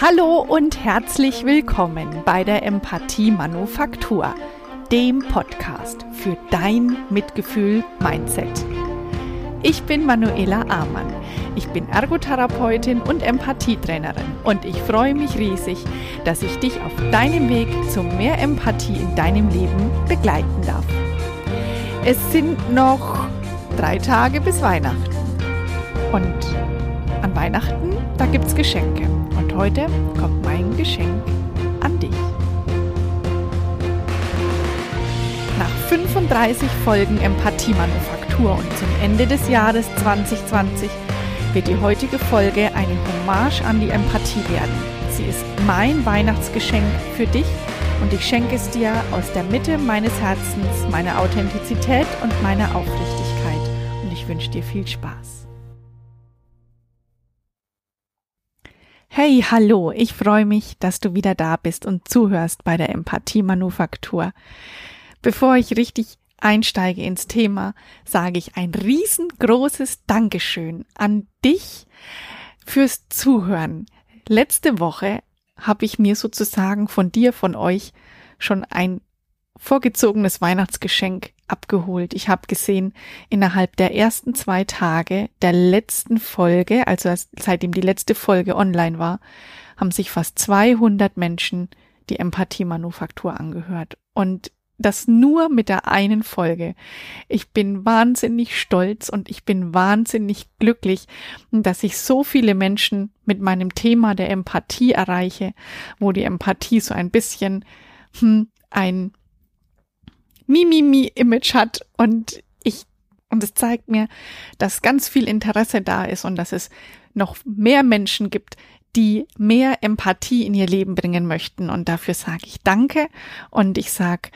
Hallo und herzlich willkommen bei der Empathie Manufaktur, dem Podcast für dein Mitgefühl-Mindset. Ich bin Manuela Amann. Ich bin Ergotherapeutin und Empathietrainerin und ich freue mich riesig, dass ich dich auf deinem Weg zu mehr Empathie in deinem Leben begleiten darf. Es sind noch drei Tage bis Weihnachten. Und an Weihnachten, da gibt es Geschenke. Und heute kommt mein Geschenk an dich. Nach 35 Folgen Empathie-Manufaktur und zum Ende des Jahres 2020 wird die heutige Folge eine Hommage an die Empathie werden. Sie ist mein Weihnachtsgeschenk für dich und ich schenke es dir aus der Mitte meines Herzens, meiner Authentizität und meiner Aufrichtigkeit. Und ich wünsche dir viel Spaß. Hey, hallo, ich freue mich, dass du wieder da bist und zuhörst bei der Empathie-Manufaktur. Bevor ich richtig einsteige ins Thema, sage ich ein riesengroßes Dankeschön an dich fürs Zuhören. Letzte Woche habe ich mir sozusagen von dir, von euch schon ein vorgezogenes Weihnachtsgeschenk abgeholt. Ich habe gesehen, innerhalb der ersten zwei Tage der letzten Folge, also seitdem die letzte Folge online war, haben sich fast 200 Menschen die Empathie-Manufaktur angehört. Und das nur mit der einen Folge. Ich bin wahnsinnig stolz und ich bin wahnsinnig glücklich, dass ich so viele Menschen mit meinem Thema der Empathie erreiche, wo die Empathie so ein bisschen hm, ein Mimimi-Image hat und ich und es zeigt mir, dass ganz viel Interesse da ist und dass es noch mehr Menschen gibt, die mehr Empathie in ihr Leben bringen möchten. Und dafür sage ich Danke und ich sage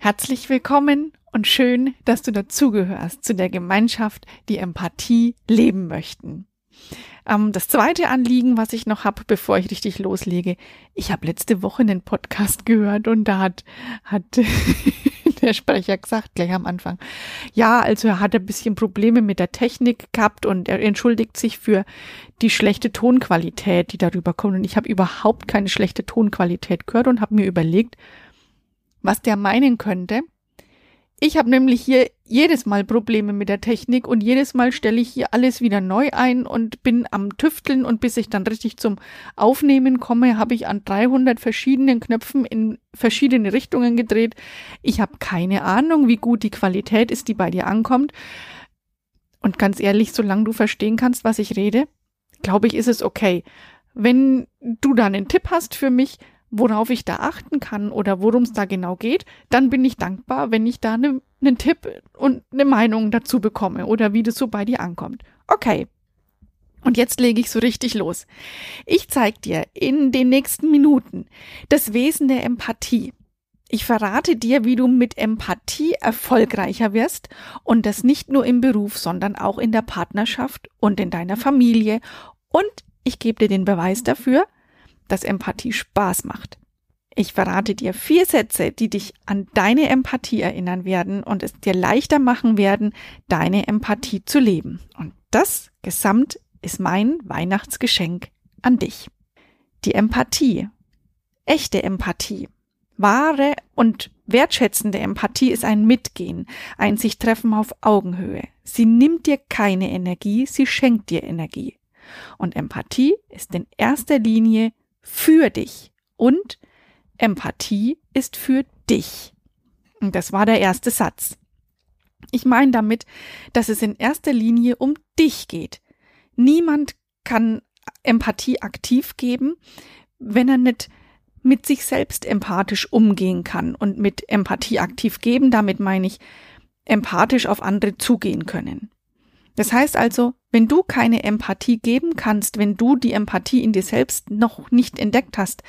Herzlich willkommen und schön, dass du dazugehörst zu der Gemeinschaft, die Empathie leben möchten. Ähm, das zweite Anliegen, was ich noch habe, bevor ich richtig loslege, ich habe letzte Woche einen Podcast gehört und da hat, hat der Sprecher gesagt, gleich am Anfang, ja, also er hat ein bisschen Probleme mit der Technik gehabt und er entschuldigt sich für die schlechte Tonqualität, die darüber kommt. Und ich habe überhaupt keine schlechte Tonqualität gehört und habe mir überlegt, was der meinen könnte. Ich habe nämlich hier jedes Mal Probleme mit der Technik und jedes Mal stelle ich hier alles wieder neu ein und bin am Tüfteln und bis ich dann richtig zum Aufnehmen komme, habe ich an 300 verschiedenen Knöpfen in verschiedene Richtungen gedreht. Ich habe keine Ahnung, wie gut die Qualität ist, die bei dir ankommt. Und ganz ehrlich, solange du verstehen kannst, was ich rede, glaube ich, ist es okay. Wenn du da einen Tipp hast für mich, worauf ich da achten kann oder worum es da genau geht, dann bin ich dankbar, wenn ich da einen ne Tipp und eine Meinung dazu bekomme oder wie das so bei dir ankommt. Okay. Und jetzt lege ich so richtig los. Ich zeige dir in den nächsten Minuten das Wesen der Empathie. Ich verrate dir, wie du mit Empathie erfolgreicher wirst und das nicht nur im Beruf, sondern auch in der Partnerschaft und in deiner Familie. Und ich gebe dir den Beweis dafür, dass Empathie Spaß macht. Ich verrate dir vier Sätze, die dich an deine Empathie erinnern werden und es dir leichter machen werden, deine Empathie zu leben. Und das gesamt ist mein Weihnachtsgeschenk an dich. Die Empathie. Echte Empathie. Wahre und wertschätzende Empathie ist ein Mitgehen, ein sich treffen auf Augenhöhe. Sie nimmt dir keine Energie, sie schenkt dir Energie. Und Empathie ist in erster Linie für dich und Empathie ist für dich. Und das war der erste Satz. Ich meine damit, dass es in erster Linie um dich geht. Niemand kann Empathie aktiv geben, wenn er nicht mit sich selbst empathisch umgehen kann und mit Empathie aktiv geben. Damit meine ich empathisch auf andere zugehen können. Das heißt also, wenn du keine Empathie geben kannst, wenn du die Empathie in dir selbst noch nicht entdeckt hast,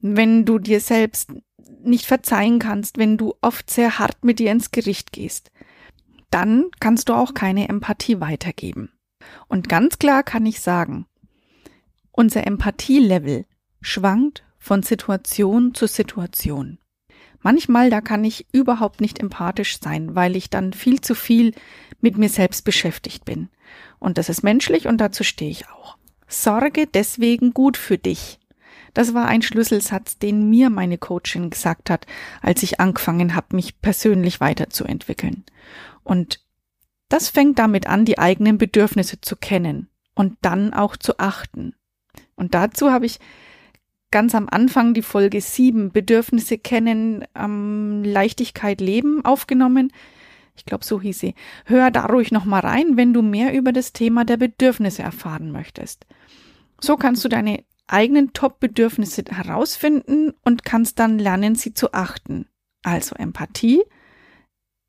wenn du dir selbst nicht verzeihen kannst, wenn du oft sehr hart mit dir ins Gericht gehst, dann kannst du auch keine Empathie weitergeben. Und ganz klar kann ich sagen, unser Empathielevel schwankt von Situation zu Situation. Manchmal, da kann ich überhaupt nicht empathisch sein, weil ich dann viel zu viel mit mir selbst beschäftigt bin. Und das ist menschlich und dazu stehe ich auch. Sorge deswegen gut für dich. Das war ein Schlüsselsatz, den mir meine Coachin gesagt hat, als ich angefangen habe, mich persönlich weiterzuentwickeln. Und das fängt damit an, die eigenen Bedürfnisse zu kennen und dann auch zu achten. Und dazu habe ich ganz am Anfang die Folge 7 Bedürfnisse kennen, ähm, Leichtigkeit leben aufgenommen. Ich glaube, so hieß sie. Hör da ruhig noch mal rein, wenn du mehr über das Thema der Bedürfnisse erfahren möchtest. So kannst du deine eigenen Top-Bedürfnisse herausfinden und kannst dann lernen, sie zu achten. Also Empathie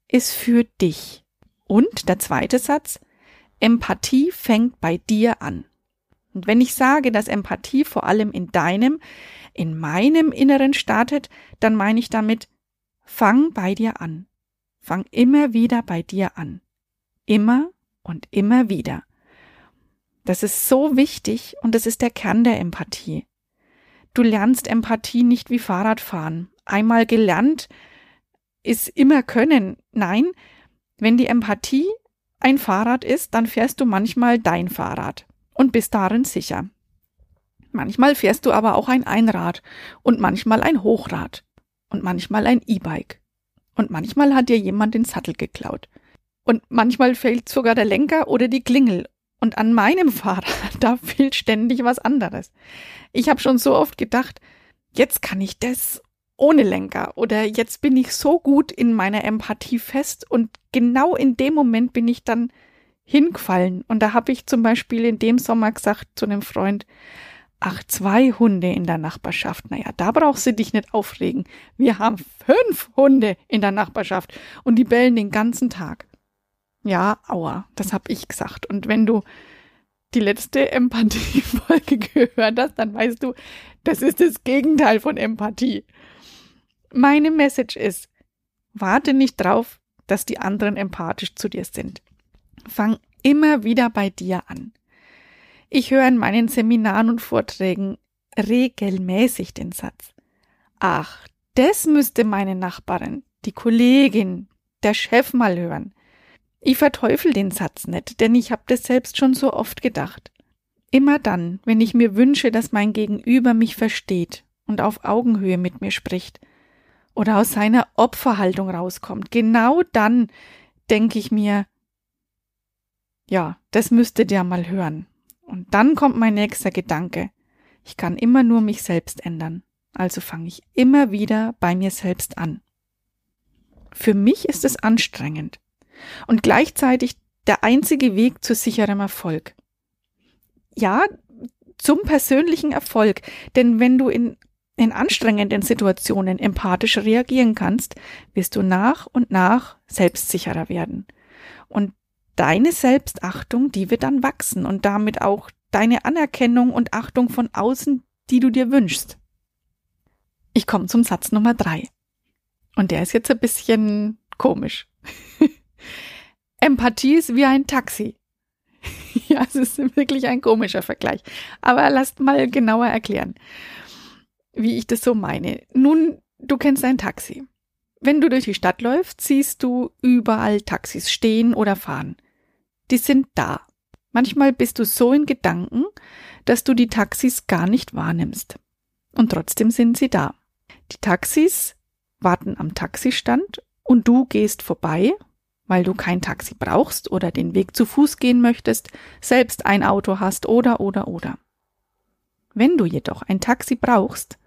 ist für dich. Und der zweite Satz, Empathie fängt bei dir an. Und wenn ich sage, dass Empathie vor allem in deinem, in meinem Inneren startet, dann meine ich damit, fang bei dir an. Fang immer wieder bei dir an. Immer und immer wieder. Das ist so wichtig und das ist der Kern der Empathie. Du lernst Empathie nicht wie Fahrradfahren. Einmal gelernt ist immer können. Nein, wenn die Empathie ein Fahrrad ist, dann fährst du manchmal dein Fahrrad und bist darin sicher. Manchmal fährst du aber auch ein Einrad und manchmal ein Hochrad und manchmal ein E-Bike. Und manchmal hat dir jemand den Sattel geklaut. Und manchmal fehlt sogar der Lenker oder die Klingel. Und an meinem Fahrrad, da fehlt ständig was anderes. Ich habe schon so oft gedacht, jetzt kann ich das ohne Lenker oder jetzt bin ich so gut in meiner Empathie fest und genau in dem Moment bin ich dann hingefallen. Und da habe ich zum Beispiel in dem Sommer gesagt zu einem Freund, ach, zwei Hunde in der Nachbarschaft. Naja, da brauchst du dich nicht aufregen. Wir haben fünf Hunde in der Nachbarschaft und die bellen den ganzen Tag. Ja, aua, das habe ich gesagt. Und wenn du die letzte Empathie-Folge gehört hast, dann weißt du, das ist das Gegenteil von Empathie. Meine Message ist, warte nicht drauf, dass die anderen empathisch zu dir sind. Fang immer wieder bei dir an. Ich höre in meinen Seminaren und Vorträgen regelmäßig den Satz. Ach, das müsste meine Nachbarin, die Kollegin, der Chef mal hören. Ich verteufel den Satz nicht, denn ich habe das selbst schon so oft gedacht. Immer dann, wenn ich mir wünsche, dass mein Gegenüber mich versteht und auf Augenhöhe mit mir spricht, oder aus seiner Opferhaltung rauskommt, genau dann denke ich mir, ja, das müsstet ihr mal hören. Und dann kommt mein nächster Gedanke. Ich kann immer nur mich selbst ändern. Also fange ich immer wieder bei mir selbst an. Für mich ist es anstrengend und gleichzeitig der einzige Weg zu sicherem Erfolg. Ja, zum persönlichen Erfolg, denn wenn du in in anstrengenden Situationen empathisch reagieren kannst, wirst du nach und nach selbstsicherer werden. Und deine Selbstachtung, die wird dann wachsen und damit auch deine Anerkennung und Achtung von außen, die du dir wünschst. Ich komme zum Satz Nummer drei. Und der ist jetzt ein bisschen komisch. Empathie ist wie ein Taxi. ja, es ist wirklich ein komischer Vergleich. Aber lasst mal genauer erklären wie ich das so meine. Nun, du kennst ein Taxi. Wenn du durch die Stadt läufst, siehst du überall Taxis stehen oder fahren. Die sind da. Manchmal bist du so in Gedanken, dass du die Taxis gar nicht wahrnimmst. Und trotzdem sind sie da. Die Taxis warten am Taxistand und du gehst vorbei, weil du kein Taxi brauchst oder den Weg zu Fuß gehen möchtest, selbst ein Auto hast oder oder oder. Wenn du jedoch ein Taxi brauchst,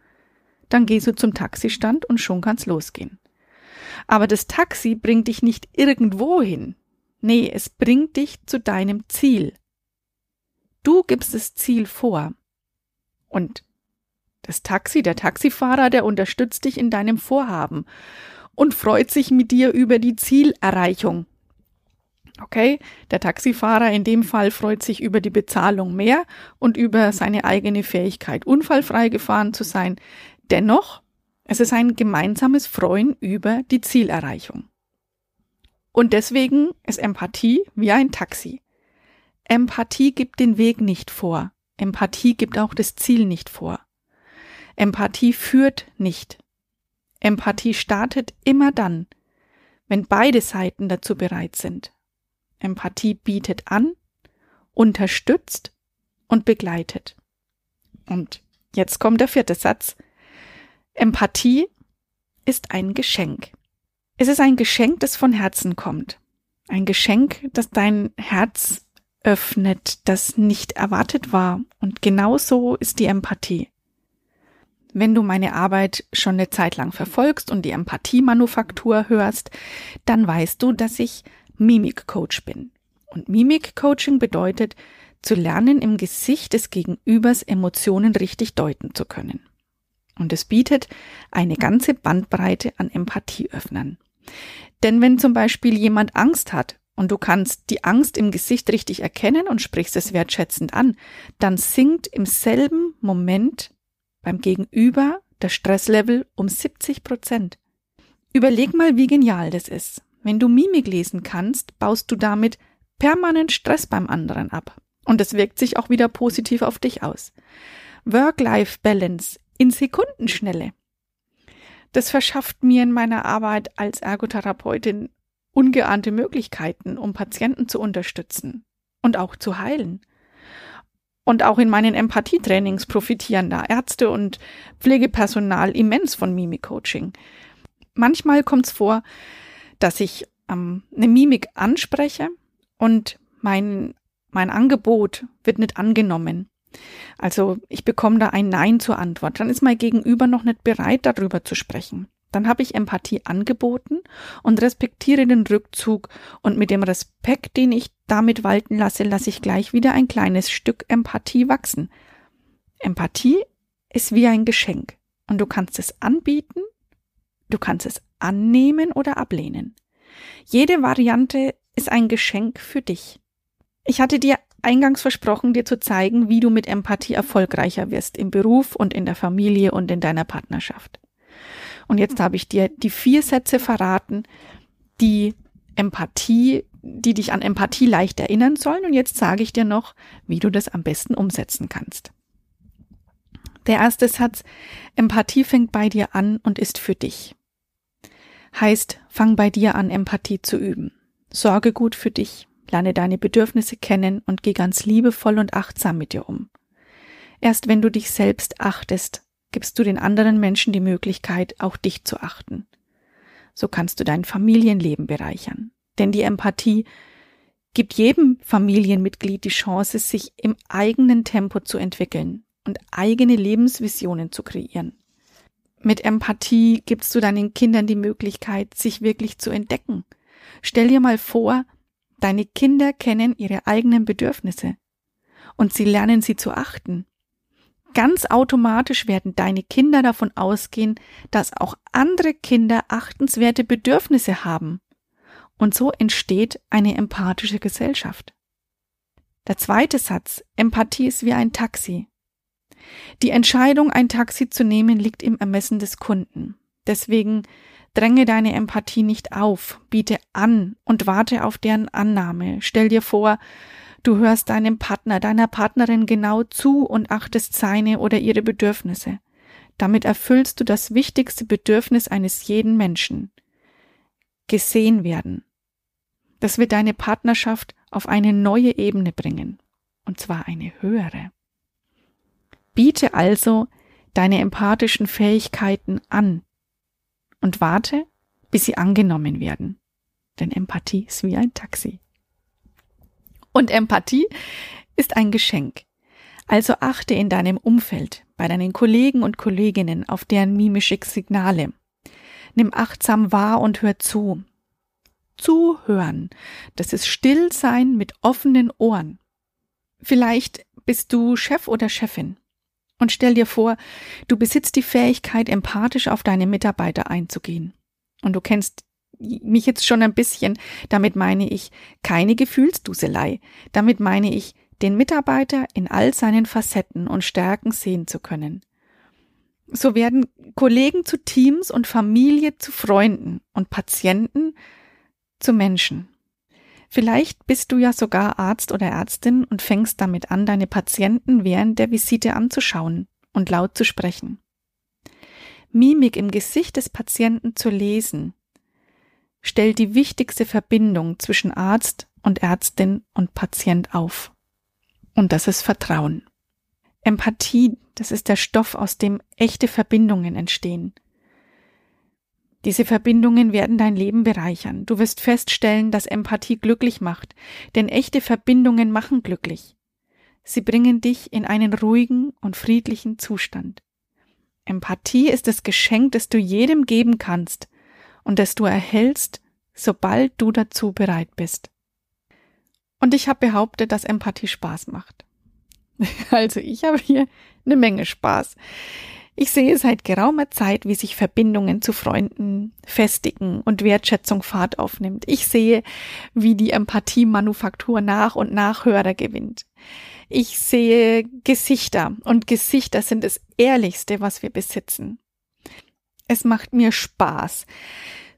dann gehst du zum Taxistand und schon kann's losgehen. Aber das Taxi bringt dich nicht irgendwo hin. Nee, es bringt dich zu deinem Ziel. Du gibst das Ziel vor. Und das Taxi, der Taxifahrer, der unterstützt dich in deinem Vorhaben und freut sich mit dir über die Zielerreichung. Okay, der Taxifahrer in dem Fall freut sich über die Bezahlung mehr und über seine eigene Fähigkeit, unfallfrei gefahren zu sein. Dennoch, es ist ein gemeinsames Freuen über die Zielerreichung. Und deswegen ist Empathie wie ein Taxi. Empathie gibt den Weg nicht vor. Empathie gibt auch das Ziel nicht vor. Empathie führt nicht. Empathie startet immer dann, wenn beide Seiten dazu bereit sind. Empathie bietet an, unterstützt und begleitet. Und jetzt kommt der vierte Satz. Empathie ist ein Geschenk. Es ist ein Geschenk, das von Herzen kommt. Ein Geschenk, das dein Herz öffnet, das nicht erwartet war. Und genau so ist die Empathie. Wenn du meine Arbeit schon eine Zeit lang verfolgst und die Empathie-Manufaktur hörst, dann weißt du, dass ich Mimik-Coach bin. Und Mimik-Coaching bedeutet, zu lernen, im Gesicht des Gegenübers Emotionen richtig deuten zu können. Und es bietet eine ganze Bandbreite an Empathieöffnern. Denn wenn zum Beispiel jemand Angst hat und du kannst die Angst im Gesicht richtig erkennen und sprichst es wertschätzend an, dann sinkt im selben Moment beim Gegenüber das Stresslevel um 70 Prozent. Überleg mal, wie genial das ist. Wenn du Mimik lesen kannst, baust du damit permanent Stress beim anderen ab. Und es wirkt sich auch wieder positiv auf dich aus. Work-Life-Balance in Sekundenschnelle. Das verschafft mir in meiner Arbeit als Ergotherapeutin ungeahnte Möglichkeiten, um Patienten zu unterstützen und auch zu heilen. Und auch in meinen Empathietrainings profitieren da Ärzte und Pflegepersonal immens von Mimik-Coaching. Manchmal kommt es vor, dass ich ähm, eine Mimik anspreche und mein, mein Angebot wird nicht angenommen. Also ich bekomme da ein Nein zur Antwort. Dann ist mein Gegenüber noch nicht bereit, darüber zu sprechen. Dann habe ich Empathie angeboten und respektiere den Rückzug und mit dem Respekt, den ich damit walten lasse, lasse ich gleich wieder ein kleines Stück Empathie wachsen. Empathie ist wie ein Geschenk und du kannst es anbieten, du kannst es annehmen oder ablehnen. Jede Variante ist ein Geschenk für dich. Ich hatte dir eingangs versprochen, dir zu zeigen, wie du mit Empathie erfolgreicher wirst im Beruf und in der Familie und in deiner Partnerschaft. Und jetzt habe ich dir die vier Sätze verraten, die Empathie, die dich an Empathie leicht erinnern sollen. Und jetzt sage ich dir noch, wie du das am besten umsetzen kannst. Der erste Satz, Empathie fängt bei dir an und ist für dich. Heißt, fang bei dir an, Empathie zu üben. Sorge gut für dich, lerne deine Bedürfnisse kennen und geh ganz liebevoll und achtsam mit dir um. Erst wenn du dich selbst achtest, gibst du den anderen Menschen die Möglichkeit, auch dich zu achten. So kannst du dein Familienleben bereichern. Denn die Empathie gibt jedem Familienmitglied die Chance, sich im eigenen Tempo zu entwickeln und eigene Lebensvisionen zu kreieren. Mit Empathie gibst du deinen Kindern die Möglichkeit, sich wirklich zu entdecken. Stell dir mal vor, deine Kinder kennen ihre eigenen Bedürfnisse und sie lernen sie zu achten Ganz automatisch werden deine Kinder davon ausgehen, dass auch andere Kinder achtenswerte Bedürfnisse haben. Und so entsteht eine empathische Gesellschaft. Der zweite Satz, Empathie ist wie ein Taxi. Die Entscheidung, ein Taxi zu nehmen, liegt im Ermessen des Kunden. Deswegen dränge deine Empathie nicht auf, biete an und warte auf deren Annahme. Stell dir vor, Du hörst deinem Partner, deiner Partnerin genau zu und achtest seine oder ihre Bedürfnisse. Damit erfüllst du das wichtigste Bedürfnis eines jeden Menschen. Gesehen werden. Das wird deine Partnerschaft auf eine neue Ebene bringen. Und zwar eine höhere. Biete also deine empathischen Fähigkeiten an und warte, bis sie angenommen werden. Denn Empathie ist wie ein Taxi. Und Empathie ist ein Geschenk. Also achte in deinem Umfeld, bei deinen Kollegen und Kolleginnen auf deren mimische Signale. Nimm achtsam wahr und hör zu. Zuhören, das ist Stillsein mit offenen Ohren. Vielleicht bist du Chef oder Chefin und stell dir vor, du besitzt die Fähigkeit, empathisch auf deine Mitarbeiter einzugehen. Und du kennst mich jetzt schon ein bisschen. Damit meine ich keine Gefühlsduselei. Damit meine ich, den Mitarbeiter in all seinen Facetten und Stärken sehen zu können. So werden Kollegen zu Teams und Familie zu Freunden und Patienten zu Menschen. Vielleicht bist du ja sogar Arzt oder Ärztin und fängst damit an, deine Patienten während der Visite anzuschauen und laut zu sprechen. Mimik im Gesicht des Patienten zu lesen, stellt die wichtigste Verbindung zwischen Arzt und Ärztin und Patient auf. Und das ist Vertrauen. Empathie, das ist der Stoff, aus dem echte Verbindungen entstehen. Diese Verbindungen werden dein Leben bereichern. Du wirst feststellen, dass Empathie glücklich macht, denn echte Verbindungen machen glücklich. Sie bringen dich in einen ruhigen und friedlichen Zustand. Empathie ist das Geschenk, das du jedem geben kannst und das du erhältst, sobald du dazu bereit bist. Und ich habe behauptet, dass Empathie Spaß macht. Also ich habe hier eine Menge Spaß. Ich sehe seit geraumer Zeit, wie sich Verbindungen zu Freunden festigen und Wertschätzung Fahrt aufnimmt. Ich sehe, wie die Empathie-Manufaktur nach und nach Hörer gewinnt. Ich sehe Gesichter und Gesichter sind das Ehrlichste, was wir besitzen. Es macht mir Spaß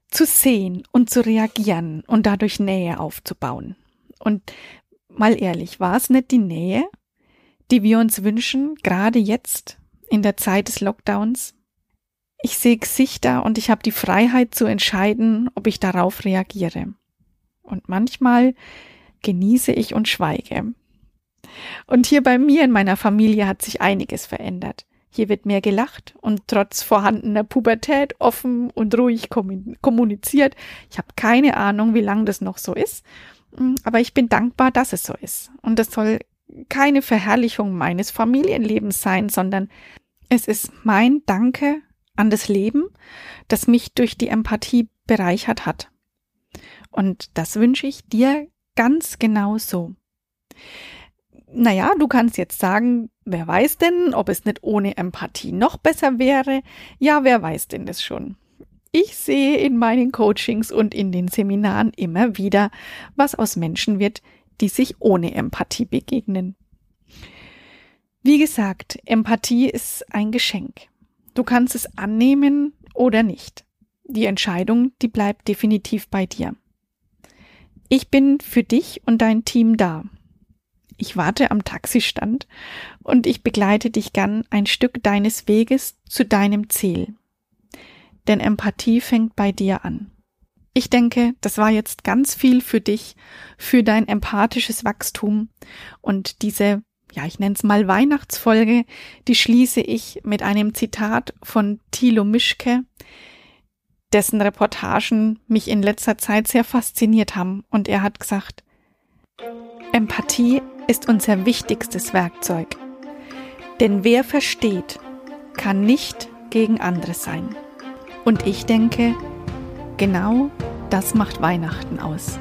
zu sehen und zu reagieren und dadurch Nähe aufzubauen. Und mal ehrlich, war es nicht die Nähe, die wir uns wünschen, gerade jetzt in der Zeit des Lockdowns? Ich sehe Gesichter und ich habe die Freiheit zu entscheiden, ob ich darauf reagiere. Und manchmal genieße ich und schweige. Und hier bei mir in meiner Familie hat sich einiges verändert. Hier wird mehr gelacht und trotz vorhandener Pubertät offen und ruhig kommuniziert. Ich habe keine Ahnung, wie lange das noch so ist, mm, aber ich bin dankbar, dass es so ist. Und das soll keine Verherrlichung meines Familienlebens sein, sondern es ist mein Danke an das Leben, das mich durch die Empathie bereichert hat. Und das wünsche ich dir ganz genau so naja, du kannst jetzt sagen, wer weiß denn, ob es nicht ohne Empathie noch besser wäre? Ja, wer weiß denn das schon? Ich sehe in meinen Coachings und in den Seminaren immer wieder, was aus Menschen wird, die sich ohne Empathie begegnen. Wie gesagt, Empathie ist ein Geschenk. Du kannst es annehmen oder nicht. Die Entscheidung, die bleibt definitiv bei dir. Ich bin für dich und dein Team da. Ich warte am Taxistand und ich begleite dich gern ein Stück deines Weges zu deinem Ziel. Denn Empathie fängt bei dir an. Ich denke, das war jetzt ganz viel für dich, für dein empathisches Wachstum und diese, ja, ich nenne es mal Weihnachtsfolge, die schließe ich mit einem Zitat von Thilo Mischke, dessen Reportagen mich in letzter Zeit sehr fasziniert haben und er hat gesagt, Empathie ist unser wichtigstes Werkzeug. Denn wer versteht, kann nicht gegen andere sein. Und ich denke, genau das macht Weihnachten aus.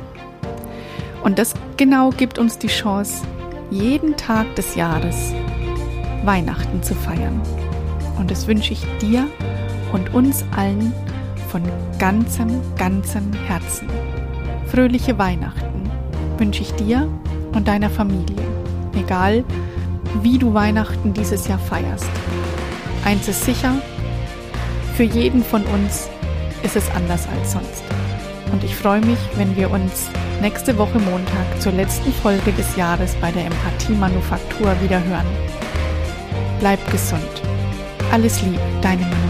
Und das genau gibt uns die Chance, jeden Tag des Jahres Weihnachten zu feiern. Und das wünsche ich dir und uns allen von ganzem, ganzem Herzen. Fröhliche Weihnachten wünsche ich dir und deiner Familie, egal wie du Weihnachten dieses Jahr feierst. Eins ist sicher, für jeden von uns ist es anders als sonst. Und ich freue mich, wenn wir uns nächste Woche Montag zur letzten Folge des Jahres bei der Empathie-Manufaktur wieder hören. Bleib gesund. Alles lieb, deine Manuela.